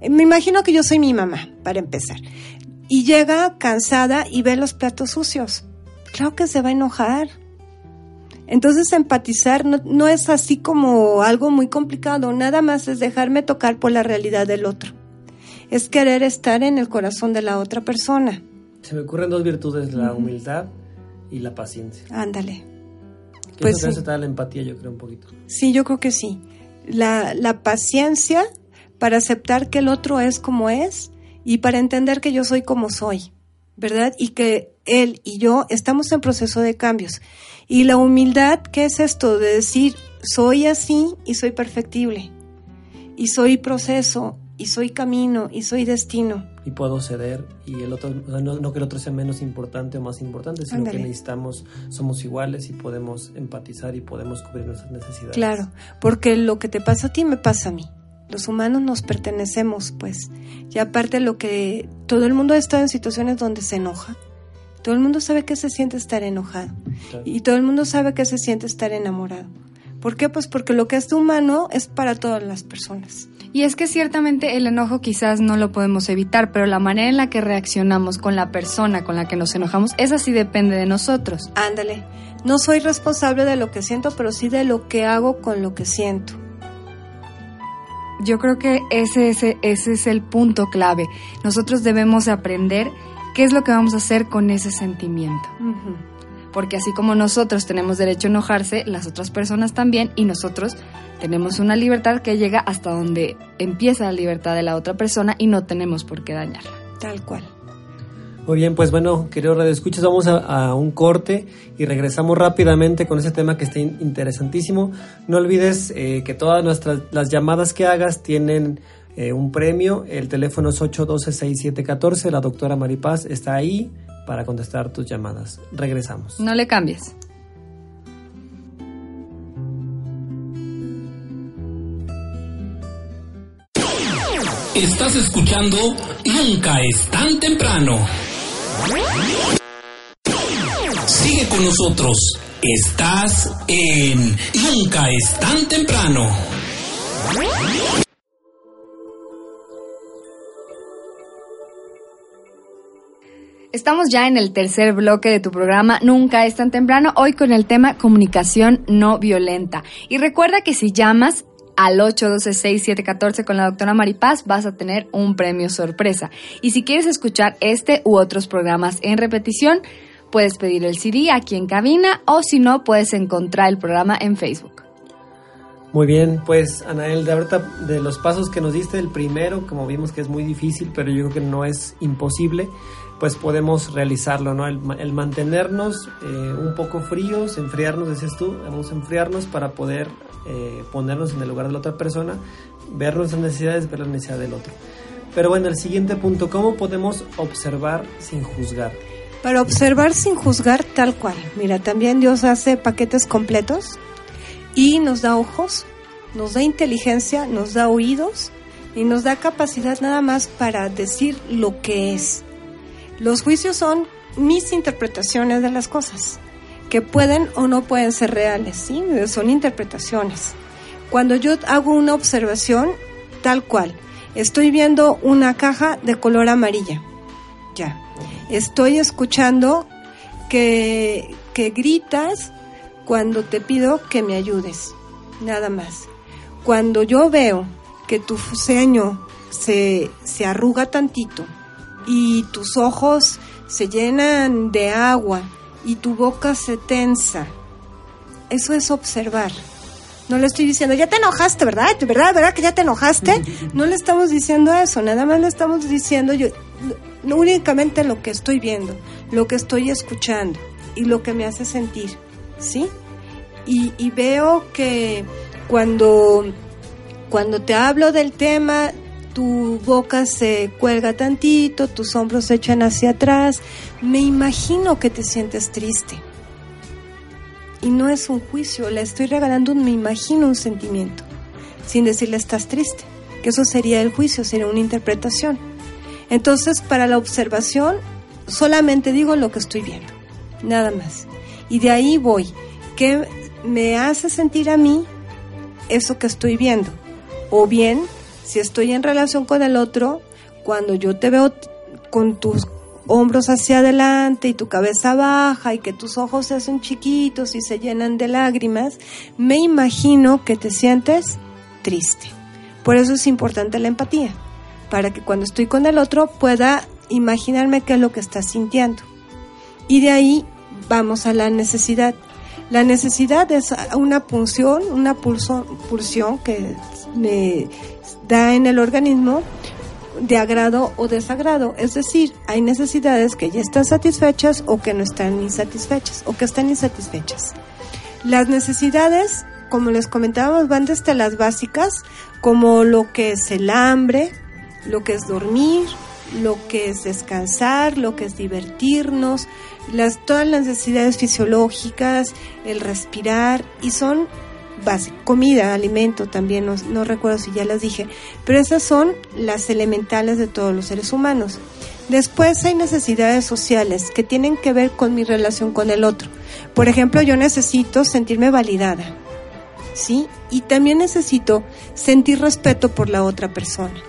eh, me imagino que yo soy mi mamá, para empezar, y llega cansada y ve los platos sucios. Claro que se va a enojar. Entonces empatizar no, no es así como algo muy complicado, nada más es dejarme tocar por la realidad del otro. Es querer estar en el corazón de la otra persona. Se me ocurren dos virtudes, la humildad y la paciencia. Ándale pues eso te da la empatía, yo creo, un poquito. Sí, yo creo que sí. la, la paciencia para aceptar que el otro es como es y para entender que yo soy como soy, ¿verdad? Y que él y yo estamos en proceso de cambios. Y la humildad, ¿qué es esto? De decir, soy así y soy perfectible. Y soy proceso, y soy camino, y soy destino. Y puedo ceder, y el otro, no, que el otro sea menos importante o más importante, sino que necesitamos, somos iguales y podemos empatizar y podemos cubrir nuestras necesidades. Claro, porque lo que te pasa a ti me pasa a mí. Los humanos nos pertenecemos, pues. Y aparte lo que todo el mundo ha estado en situaciones donde se enoja. Todo el mundo sabe que se siente estar enojado. Y todo el mundo sabe que se siente estar enamorado. ¿Por qué? Pues porque lo que es de humano es para todas las personas. Y es que ciertamente el enojo quizás no lo podemos evitar, pero la manera en la que reaccionamos con la persona con la que nos enojamos, esa sí depende de nosotros. Ándale, no soy responsable de lo que siento, pero sí de lo que hago con lo que siento. Yo creo que ese, ese, ese es el punto clave. Nosotros debemos aprender qué es lo que vamos a hacer con ese sentimiento porque así como nosotros tenemos derecho a enojarse, las otras personas también y nosotros tenemos una libertad que llega hasta donde empieza la libertad de la otra persona y no tenemos por qué dañarla. Tal cual. Muy bien, pues bueno, queridos radioescuchas, vamos a, un corte y regresamos rápidamente con ese tema que está interesantísimo. No olvides eh, que todas nuestras las llamadas que hagas tienen eh, un premio. El teléfono es 812-6714. La doctora Maripaz está ahí para contestar tus llamadas. Regresamos. No le cambies. Estás escuchando Nunca es tan temprano. Sigue con nosotros. Estás en Nunca es tan temprano. Estamos ya en el tercer bloque de tu programa Nunca es tan temprano, hoy con el tema comunicación no violenta. Y recuerda que si llamas al 812-6714 con la doctora Maripaz vas a tener un premio sorpresa. Y si quieres escuchar este u otros programas en repetición, puedes pedir el CD aquí en cabina o si no, puedes encontrar el programa en Facebook. Muy bien, pues Anael, de ahorita de los pasos que nos diste, el primero, como vimos que es muy difícil, pero yo creo que no es imposible, pues podemos realizarlo, ¿no? El, mantenernos eh, un poco fríos, enfriarnos, decías tú, vamos a enfriarnos para poder eh, ponernos en el lugar de la otra persona, ver nuestras necesidades, ver la necesidad del otro. Pero bueno, el siguiente punto, ¿cómo podemos observar sin juzgar? Para observar sin juzgar tal cual. Mira, también Dios hace paquetes completos y nos da ojos, nos da inteligencia, nos da oídos y nos da capacidad nada más para decir lo que es los juicios son mis interpretaciones de las cosas, que pueden o no pueden ser reales, ¿sí? Son interpretaciones. Cuando yo hago una observación tal cual, estoy viendo una caja de color amarilla, ya. Estoy escuchando que, que gritas cuando te pido que me ayudes, nada más. Cuando yo veo que tu ceño se, se arruga tantito, y tus ojos se llenan de agua y tu boca se tensa. Eso es observar. No le estoy diciendo, ya te enojaste, ¿verdad? ¿Verdad? ¿Verdad que ya te enojaste? (laughs) No le estamos diciendo eso, nada más le estamos diciendo yo, únicamente lo que estoy viendo, lo que estoy escuchando y lo que me hace sentir, ¿sí? Y, y veo que cuando, cuando te hablo del tema, tu boca se cuelga tantito, tus hombros se echan hacia atrás. Me imagino que te sientes triste. Y no es un juicio, le estoy regalando un me imagino un sentimiento, sin decirle estás triste, que eso sería el juicio, sería una interpretación. Entonces, para la observación, solamente digo lo que estoy viendo, nada más. Y de ahí voy, ¿qué me hace sentir a mí eso que estoy viendo? O bien, si estoy en relación con el otro, cuando yo te veo con tus hombros hacia adelante y tu cabeza baja y que tus ojos se hacen chiquitos y se llenan de lágrimas, me imagino que te sientes triste. Por eso es importante la empatía, para que cuando estoy con el otro pueda imaginarme qué es lo que está sintiendo. Y de ahí vamos a la necesidad. La necesidad es una punción, una pulso, pulsión que me da en el organismo de agrado o desagrado. Es decir, hay necesidades que ya están satisfechas o que no están insatisfechas o que están insatisfechas. Las necesidades, como les comentábamos, van desde las básicas, como lo que es el hambre, lo que es dormir, lo que es descansar, lo que es divertirnos, las, todas las necesidades fisiológicas, el respirar, y son básicas, comida, alimento también, no, no recuerdo si ya las dije, pero esas son las elementales de todos los seres humanos. Después hay necesidades sociales que tienen que ver con mi relación con el otro. Por ejemplo, yo necesito sentirme validada, ¿sí? Y también necesito sentir respeto por la otra persona.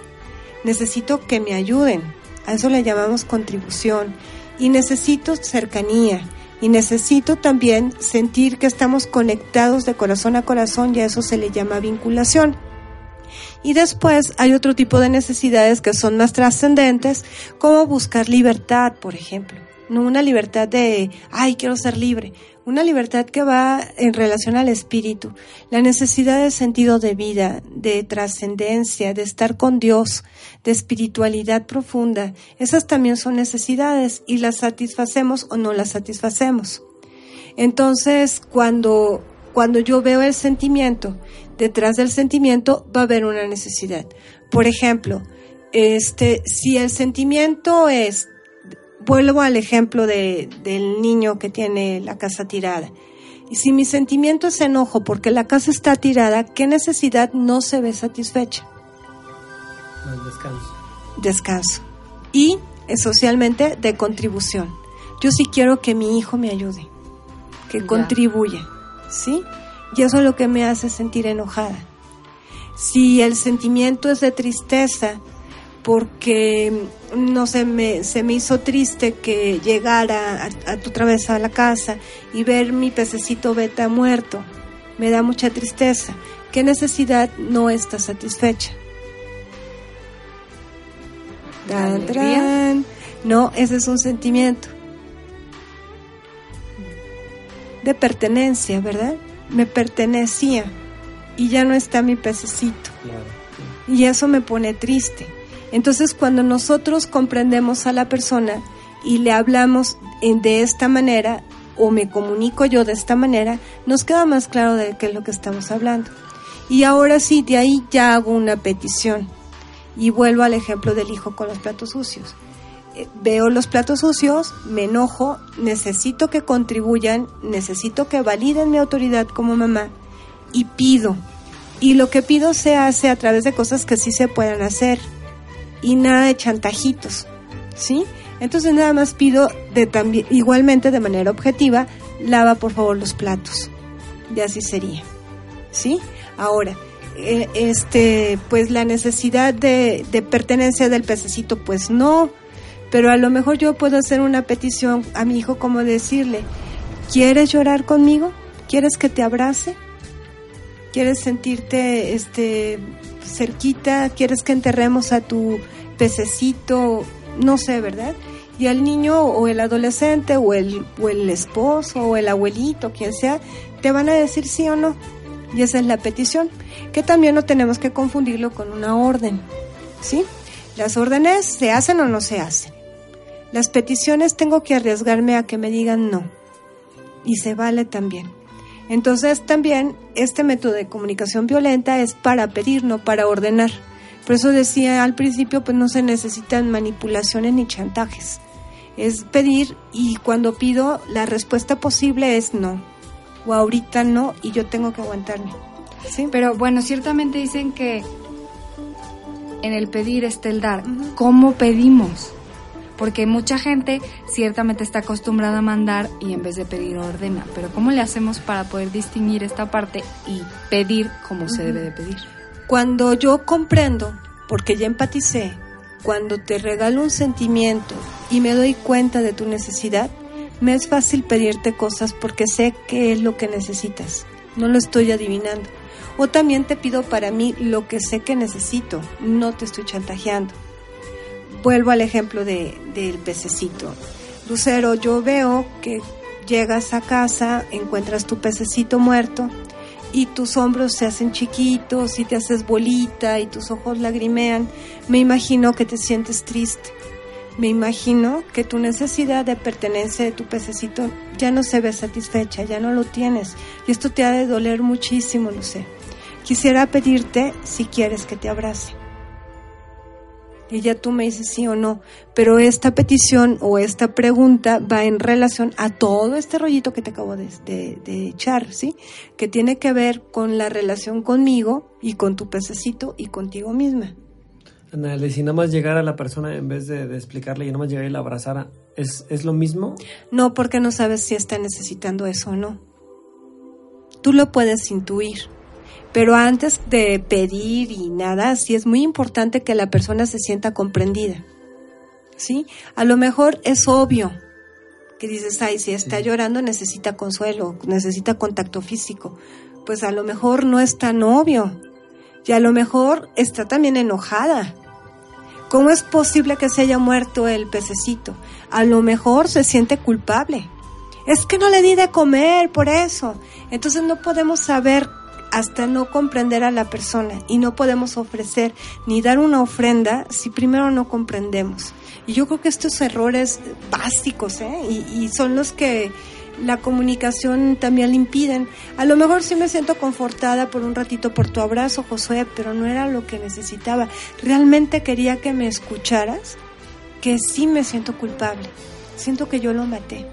Necesito que me ayuden, a eso le llamamos contribución. Y necesito cercanía, y necesito también sentir que estamos conectados de corazón a corazón y a eso se le llama vinculación. Y después hay otro tipo de necesidades que son más trascendentes, como buscar libertad, por ejemplo. No una libertad de, ay, quiero ser libre, una libertad que va en relación al espíritu, la necesidad de sentido de vida, de trascendencia, de estar con Dios, de espiritualidad profunda. Esas también son necesidades y las satisfacemos o no las satisfacemos. Entonces, cuando, cuando yo veo el sentimiento, detrás del sentimiento va a haber una necesidad. Por ejemplo, este, si el sentimiento es vuelvo al ejemplo de, del niño que tiene la casa tirada. Y si mi sentimiento es enojo porque la casa está tirada, ¿qué necesidad no se ve satisfecha? descanso. Descanso. Y eh, socialmente de contribución. Yo sí quiero que mi hijo me ayude, que contribuya, ¿sí? Y eso es lo que me hace sentir enojada. Si el sentimiento es de tristeza, porque no se me, se me hizo triste que llegara a, tu otra vez a la casa y ver mi pececito beta muerto. Me da mucha tristeza. ¿Qué necesidad no está satisfecha? No, ese es un sentimiento de pertenencia, ¿verdad? Me pertenecía y ya no está mi pececito. Y eso me pone triste. Entonces, cuando nosotros comprendemos a la persona y le hablamos de esta manera, o me comunico yo de esta manera, nos queda más claro de qué es lo que estamos hablando. Y ahora sí, de ahí ya hago una petición. Y vuelvo al ejemplo del hijo con los platos sucios. Eh, veo los platos sucios, me enojo, necesito que contribuyan, necesito que validen mi autoridad como mamá y pido. Y lo que pido se hace a través de cosas que sí se puedan hacer y nada de chantajitos, ¿sí? Entonces nada más pido de también igualmente de manera objetiva, lava por favor los platos. Y así sería. ¿Sí? Ahora, eh, este, pues la necesidad de, de pertenencia del pececito, pues no. Pero a lo mejor yo puedo hacer una petición a mi hijo como decirle, ¿quieres llorar conmigo? ¿Quieres que te abrace? ¿Quieres sentirte este cerquita, quieres que enterremos a tu pececito, no sé, ¿verdad? Y al niño o el adolescente o el, o el esposo o el abuelito, quien sea, te van a decir sí o no. Y esa es la petición, que también no tenemos que confundirlo con una orden, ¿sí? Las órdenes se hacen o no se hacen. Las peticiones tengo que arriesgarme a que me digan no. Y se vale también. Entonces también este método de comunicación violenta es para pedir, no para ordenar. Por eso decía al principio, pues no se necesitan manipulaciones ni chantajes. Es pedir y cuando pido la respuesta posible es no. O ahorita no y yo tengo que aguantarme. ¿Sí? Pero bueno, ciertamente dicen que en el pedir está el dar. ¿Cómo pedimos? Porque mucha gente ciertamente está acostumbrada a mandar y en vez de pedir ordena, pero ¿cómo le hacemos para poder distinguir esta parte y pedir como se debe de pedir? Cuando yo comprendo, porque ya empaticé, cuando te regalo un sentimiento y me doy cuenta de tu necesidad, me es fácil pedirte cosas porque sé qué es lo que necesitas, no lo estoy adivinando. O también te pido para mí lo que sé que necesito, no te estoy chantajeando vuelvo al ejemplo de, del pececito. Lucero, yo veo que llegas a casa, encuentras tu pececito muerto y tus hombros se hacen chiquitos y te haces bolita y tus ojos lagrimean, me imagino que te sientes triste. Me imagino que tu necesidad de pertenencia de tu pececito ya no se ve satisfecha, ya no lo tienes. Y esto te ha de doler muchísimo, sé. Quisiera pedirte si quieres que te abrace. Y ya tú me dices sí o no. Pero esta petición o esta pregunta va en relación a todo este rollito que te acabo de, de, echar, ¿sí? Que tiene que ver con la relación conmigo y con tu pececito y contigo misma. Ana, si nada más llegar a la persona en vez de, explicarle y nada más llegar y la abrazara, ¿es, ¿es lo mismo? No, porque no sabes si está necesitando eso o no. Tú lo puedes intuir. Pero antes de pedir y nada, sí es muy importante que la persona se sienta comprendida. ¿Sí? A lo mejor es obvio que dices, ay, si está llorando necesita consuelo, necesita contacto físico. Pues a lo mejor no es tan obvio. Y a lo mejor está también enojada. ¿Cómo es posible que se haya muerto el pececito? A lo mejor se siente culpable. Es que no le di de comer por eso. Entonces no podemos saber hasta no comprender a la persona y no podemos ofrecer ni dar una ofrenda si primero no comprendemos. Y yo creo que estos errores básicos, ¿eh? y, son los que la comunicación también le impiden. A lo mejor sí me siento confortada por un ratito por tu abrazo, Josué, pero no era lo que necesitaba. Realmente quería que me escucharas, que sí me siento culpable. Siento que yo lo maté,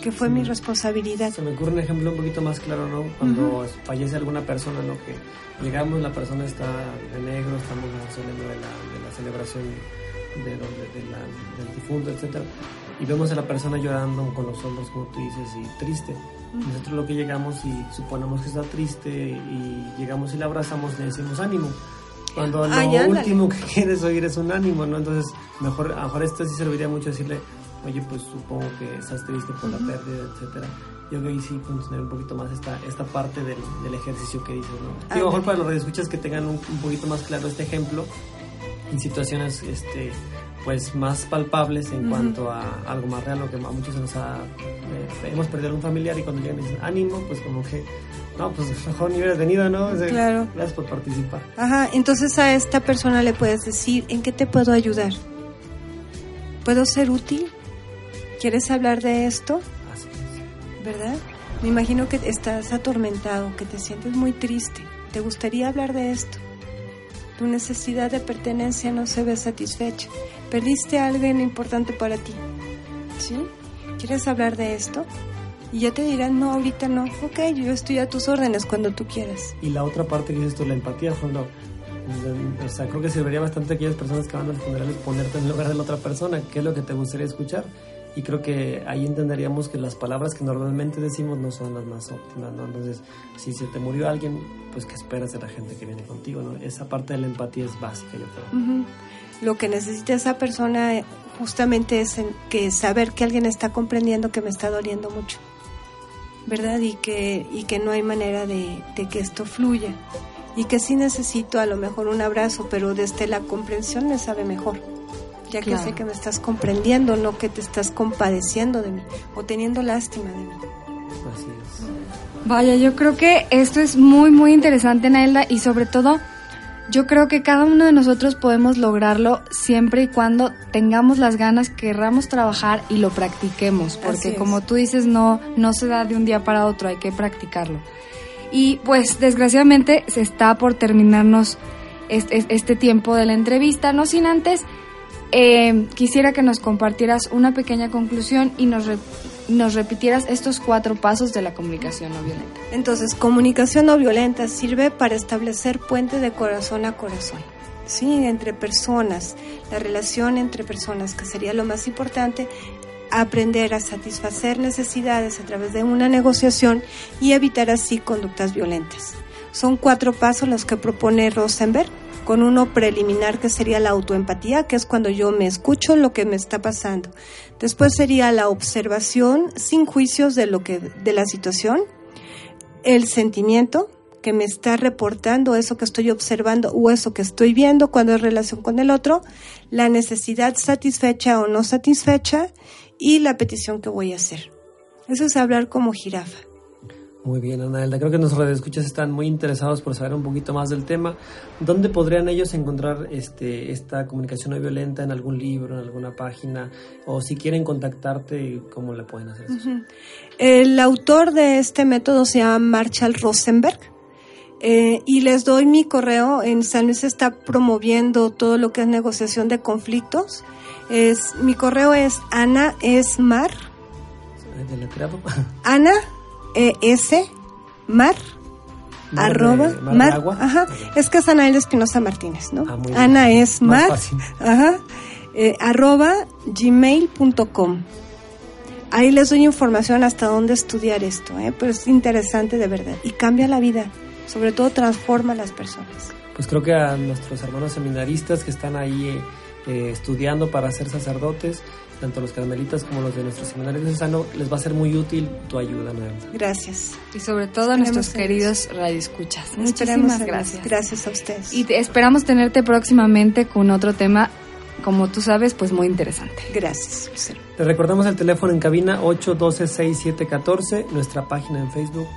que fue mi responsabilidad. Se me ocurre un ejemplo un poquito más claro, ¿no? Cuando fallece alguna persona, ¿no? Que llegamos, la persona está de negro, estamos hablando de la, de la celebración de, del difunto, etcétera y vemos a la persona llorando con los hombros, como tú dices, y triste. Nosotros lo que llegamos y suponemos que está triste y llegamos y la abrazamos, le decimos ánimo. Cuando lo último que (laughs) quieres oír es un ánimo, ¿no? Entonces, mejor, mejor esto sí serviría mucho decirle, oye, pues supongo que estás triste por la pérdida, etcétera. Yo creo que ahí sí funcionaría un poquito más esta, esta parte del, del ejercicio que dices, ¿no? Y a lo mejor para los radioescuchas que tengan un, un poquito más claro este ejemplo, en situaciones este, pues más palpables en cuanto a algo más real, lo que a muchos nos ha... Eh, hemos perdido a un familiar y cuando llegan dicen ánimo, pues como que, no, pues mejor ni hubieras venido, ¿no? claro. Gracias por participar. Ajá, entonces a esta persona le puedes decir, ¿en qué te puedo ayudar? ¿Puedo ser útil? ¿Quieres hablar de esto? Así es. ¿Verdad? Me imagino que estás atormentado, que te sientes muy triste. ¿Te gustaría hablar de esto? Tu necesidad de pertenencia no se ve satisfecha. Perdiste a alguien importante para ti. ¿Sí? ¿Quieres hablar de esto? Y ya te dirán, no, ahorita no. Ok, yo estoy a tus órdenes cuando tú quieras. Y la otra parte que dices tú, la empatía, no. O sea, creo que serviría bastante a aquellas personas que van a los funerales ponerte en el lugar de la otra persona. ¿Qué es lo que te gustaría escuchar? Y creo que ahí entenderíamos que las palabras que normalmente decimos no son las más óptimas, ¿no? Entonces, si se te murió alguien, pues ¿qué esperas de la gente que viene contigo, ¿no? Esa parte de la empatía es básica, yo creo. Lo que necesita esa persona eh, justamente es que saber que alguien está comprendiendo que me está doliendo mucho, ¿verdad? Y que, y que no hay manera de que esto fluya. Y que sí necesito a lo mejor un abrazo, pero desde la comprensión me sabe mejor ya que sé que me estás comprendiendo, no que te estás compadeciendo de mí o teniendo lástima de mí. Así es. Vaya, yo creo que esto es muy, muy interesante, Naelda, y sobre todo, yo creo que cada uno de nosotros podemos lograrlo siempre y cuando tengamos las ganas, querramos trabajar y lo practiquemos, porque como tú dices, no, no se da de un día para otro, hay que practicarlo. Y pues desgraciadamente se está por terminarnos este, este tiempo de la entrevista, no sin antes eh, quisiera que nos compartieras una pequeña conclusión y nos, nos repitieras estos cuatro pasos de la comunicación no violenta. Entonces, comunicación no violenta sirve para establecer puentes de corazón a corazón. Sí, entre personas, la relación entre personas, que sería lo más importante, aprender a satisfacer necesidades a través de una negociación y evitar así conductas violentas. Son cuatro pasos los que propone Rosenberg con uno preliminar que sería la autoempatía, que es cuando yo me escucho lo que me está pasando. Después sería la observación sin juicios de lo que de la situación, el sentimiento que me está reportando eso que estoy observando o eso que estoy viendo cuando es relación con el otro, la necesidad satisfecha o no satisfecha y la petición que voy a hacer. Eso es hablar como jirafa. Muy bien, Anaelda. Creo que nuestros radioescuchas están muy interesados por saber un poquito más del tema. ¿Dónde podrían ellos encontrar este, esta comunicación no violenta? ¿En algún libro, en alguna página? O si quieren contactarte, ¿cómo le pueden hacer eso? El autor de este método se llama Marshall Rosenberg. Eh, y les doy mi correo. En San Luis está promoviendo todo lo que es negociación de conflictos. Es, mi correo es Ana Esmar. Ana e S Mar. Arroba mar de mar, agua. ajá, es que es Ana Espinosa Martínez, ¿no? Ah, bien. Ana es Más mar, fácil. ajá, eh, arroba gmail.com. Ahí les doy información hasta dónde estudiar esto, ¿eh? pero es interesante de verdad y cambia la vida, sobre todo transforma a las personas. Pues creo que a nuestros hermanos seminaristas que están ahí eh, estudiando para ser sacerdotes, tanto los carmelitas como los de nuestro seminario diocesano, les va a ser muy útil tu ayuda, Anaelda. Gracias. Y sobre todo a nuestros queridos radioescuchas. Muchísimas gracias. Gracias a ustedes. Y te- esperamos tenerte próximamente con otro tema, como tú sabes, pues muy interesante. Gracias. Lucero. Te recordamos el teléfono en cabina 812-6714, nuestra página en Facebook.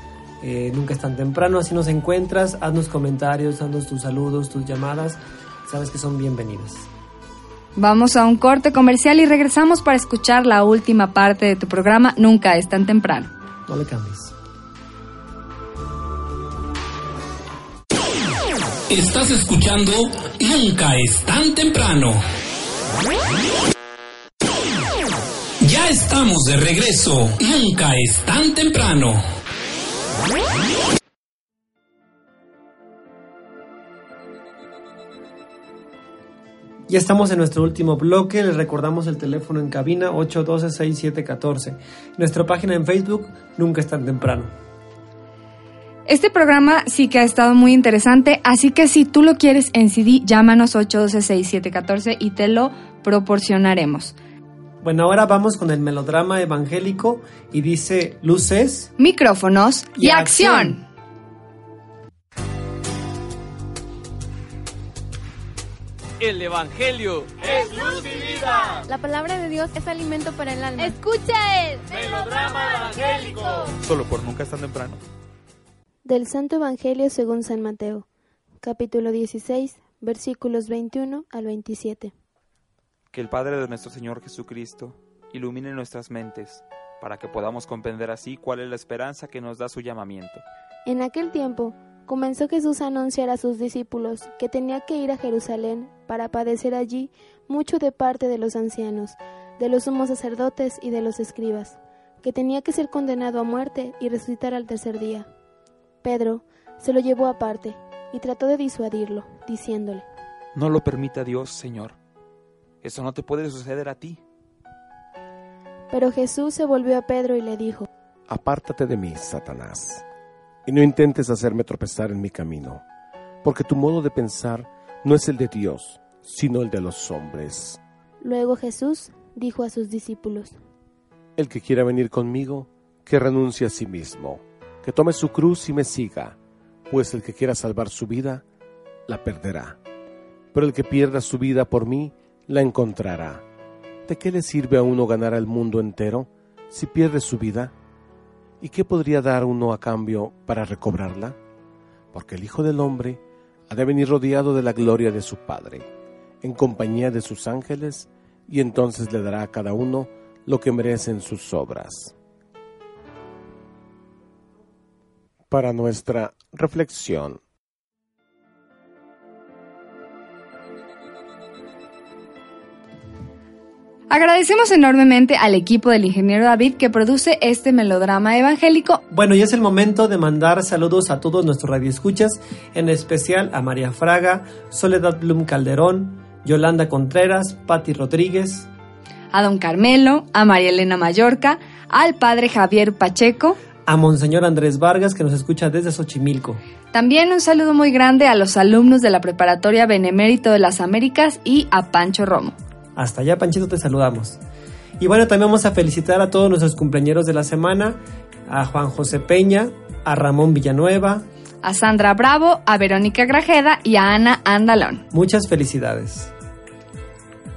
eh, nunca es tan temprano, así nos encuentras, haznos comentarios, haznos tus saludos, tus llamadas, sabes que son bienvenidas. Vamos a un corte comercial y regresamos para escuchar la última parte de tu programa Nunca es tan temprano. No le cambies. Estás escuchando Nunca es tan temprano. Ya estamos de regreso. Nunca es tan temprano. Ya estamos en nuestro último bloque, les recordamos el teléfono en cabina 812-6714. Nuestra página en Facebook, Nunca es tan temprano. Este programa sí que ha estado muy interesante, así que si tú lo quieres en CD, llámanos 812-6714 y te lo proporcionaremos. Bueno, ahora vamos con el melodrama evangélico y dice luces. Micrófonos y, Y acción. acción. El Evangelio La palabra de Dios es alimento para el alma. Escucha el solo por nunca es tan temprano. Del Santo Evangelio según San Mateo, capítulo 16, versículos 21 al 27. Que el Padre de nuestro Señor Jesucristo ilumine nuestras mentes, para que podamos comprender así cuál es la esperanza que nos da su llamamiento. En aquel tiempo comenzó Jesús a anunciar a sus discípulos que tenía que ir a Jerusalén para padecer allí mucho de parte de los ancianos, de los sumos sacerdotes y de los escribas, que tenía que ser condenado a muerte y resucitar al tercer día. Pedro se lo llevó aparte y trató de disuadirlo, diciéndole, No lo permita Dios, Señor. Eso no te puede suceder a ti. pero Jesús se volvió a Pedro y le dijo, Apártate de mí, Satanás, y no intentes hacerme tropezar en mi camino, porque tu modo de pensar no es el de Dios, sino el de los hombres. Luego Jesús dijo a sus discípulos, El que quiera venir conmigo, que renuncie a sí mismo, que tome su cruz y me siga, pues el que quiera salvar su vida, la perderá. Pero el que pierda su vida por mí, la encontrará. ¿De qué le sirve a uno ganar al mundo entero si pierde su vida? ¿Y qué podría dar uno a cambio para recobrarla? Porque el Hijo del Hombre ha de venir rodeado de la gloria de su Padre, en compañía de sus ángeles, y entonces le dará a cada uno lo que merecen sus obras. Para nuestra reflexión, Agradecemos enormemente al equipo del ingeniero David que produce este melodrama evangélico. Bueno, ya es el momento de mandar saludos a todos nuestros radioescuchas, en especial a María Fraga, Soledad Blum Calderón, Yolanda Contreras, Patti Rodríguez, a don Carmelo, a María Elena Mallorca, al padre Javier Pacheco. a Monseñor Andrés Vargas, que nos escucha desde Xochimilco. También un saludo muy grande a los alumnos de la Preparatoria Benemérito de las Américas y a Pancho Romo. Hasta allá, Panchito, te saludamos. Y bueno, también vamos a felicitar a todos nuestros cumpleaños de la semana, a Juan José Peña, a Ramón Villanueva. A Sandra Bravo, a Verónica Grajeda y a Ana Andalón. Muchas felicidades.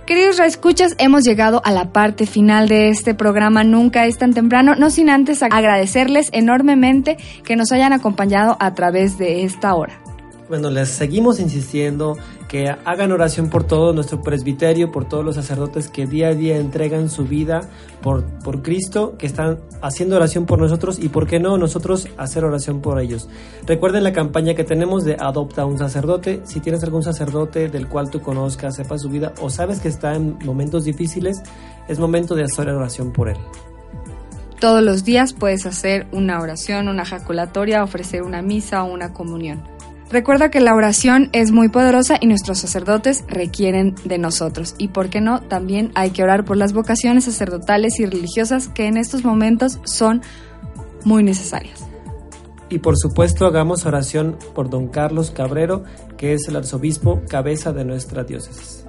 Queridos escuchas, hemos llegado a la parte final de este programa Nunca es tan temprano, no sin antes agradecerles enormemente que nos hayan acompañado a través de esta hora. Bueno, les seguimos insistiendo que hagan oración por todo nuestro presbiterio, por todos los sacerdotes que día a día entregan su vida por, por Cristo, que están haciendo oración por nosotros y, ¿por qué no, nosotros hacer oración por ellos? Recuerden la campaña que tenemos de Adopta un sacerdote. Si tienes algún sacerdote del cual tú conozcas, sepas su vida o sabes que está en momentos difíciles, es momento de hacer oración por él. Todos los días puedes hacer una oración, una jaculatoria, ofrecer una misa o una comunión. Recuerda que la oración es muy poderosa y nuestros sacerdotes requieren de nosotros. Y por qué no, también hay que orar por las vocaciones sacerdotales y religiosas que en estos momentos son muy necesarias. Y por supuesto hagamos oración por don Carlos Cabrero, que es el arzobispo cabeza de nuestra diócesis.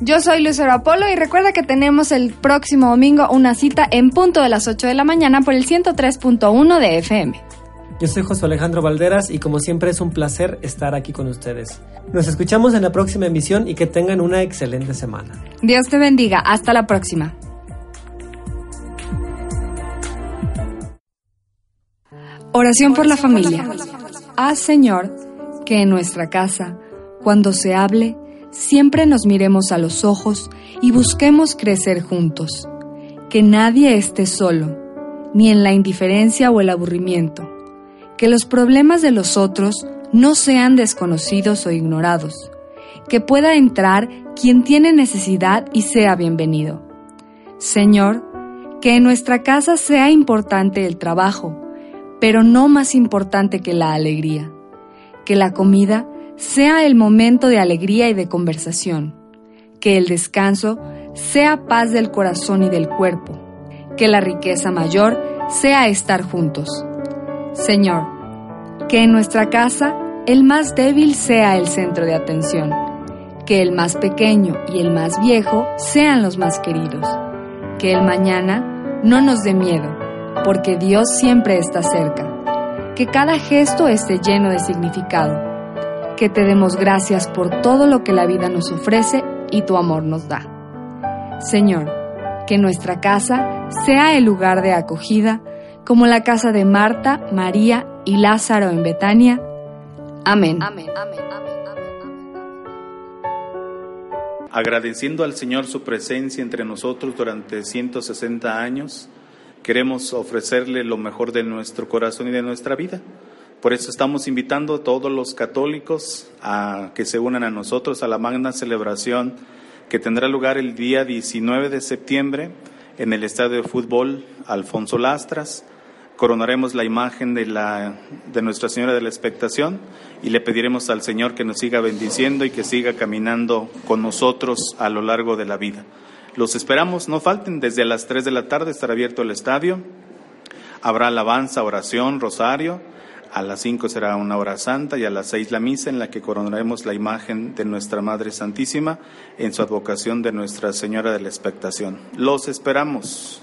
Yo soy Lucero Apolo y recuerda que tenemos el próximo domingo una cita en punto de las 8 de la mañana por el 103.1 de FM. Yo soy José Alejandro Valderas y como siempre es un placer estar aquí con ustedes. Nos escuchamos en la próxima emisión y que tengan una excelente semana. Dios te bendiga. Hasta la próxima. Oración por la familia. Haz, Señor, que en nuestra casa, cuando se hable, siempre nos miremos a los ojos y busquemos crecer juntos. Que nadie esté solo, ni en la indiferencia o el aburrimiento que los problemas de los otros no sean desconocidos o ignorados, que pueda entrar quien tiene necesidad y sea bienvenido. Señor, que en nuestra casa sea importante el trabajo, pero no más importante que la alegría. Que la comida sea el momento de alegría y de conversación. Que el descanso sea paz del corazón y del cuerpo. Que la riqueza mayor sea estar juntos. Señor, que en nuestra casa el más débil sea el centro de atención, que el más pequeño y el más viejo sean los más queridos, que el mañana no nos dé miedo, porque Dios siempre está cerca, que cada gesto esté lleno de significado, que te demos gracias por todo lo que la vida nos ofrece y tu amor nos da. Señor, que nuestra casa sea el lugar de acogida, como la casa de Marta, María y Lázaro en Betania. Amén. Agradeciendo al Señor su presencia entre nosotros durante 160 años, queremos ofrecerle lo mejor de nuestro corazón y de nuestra vida. Por eso estamos invitando a todos los católicos a que se unan a nosotros a la magna celebración que tendrá lugar el día 19 de septiembre en el Estadio de Fútbol Alfonso Lastras coronaremos la imagen de, la, de Nuestra Señora de la Expectación y le pediremos al Señor que nos siga bendiciendo y que siga caminando con nosotros a lo largo de la vida. Los esperamos, no falten, desde las 3 de la tarde estará abierto el estadio, habrá alabanza, oración, rosario, a las 5 será una hora santa y a las 6 la misa en la que coronaremos la imagen de nuestra Madre Santísima en su advocación de Nuestra Señora de la Expectación. Los esperamos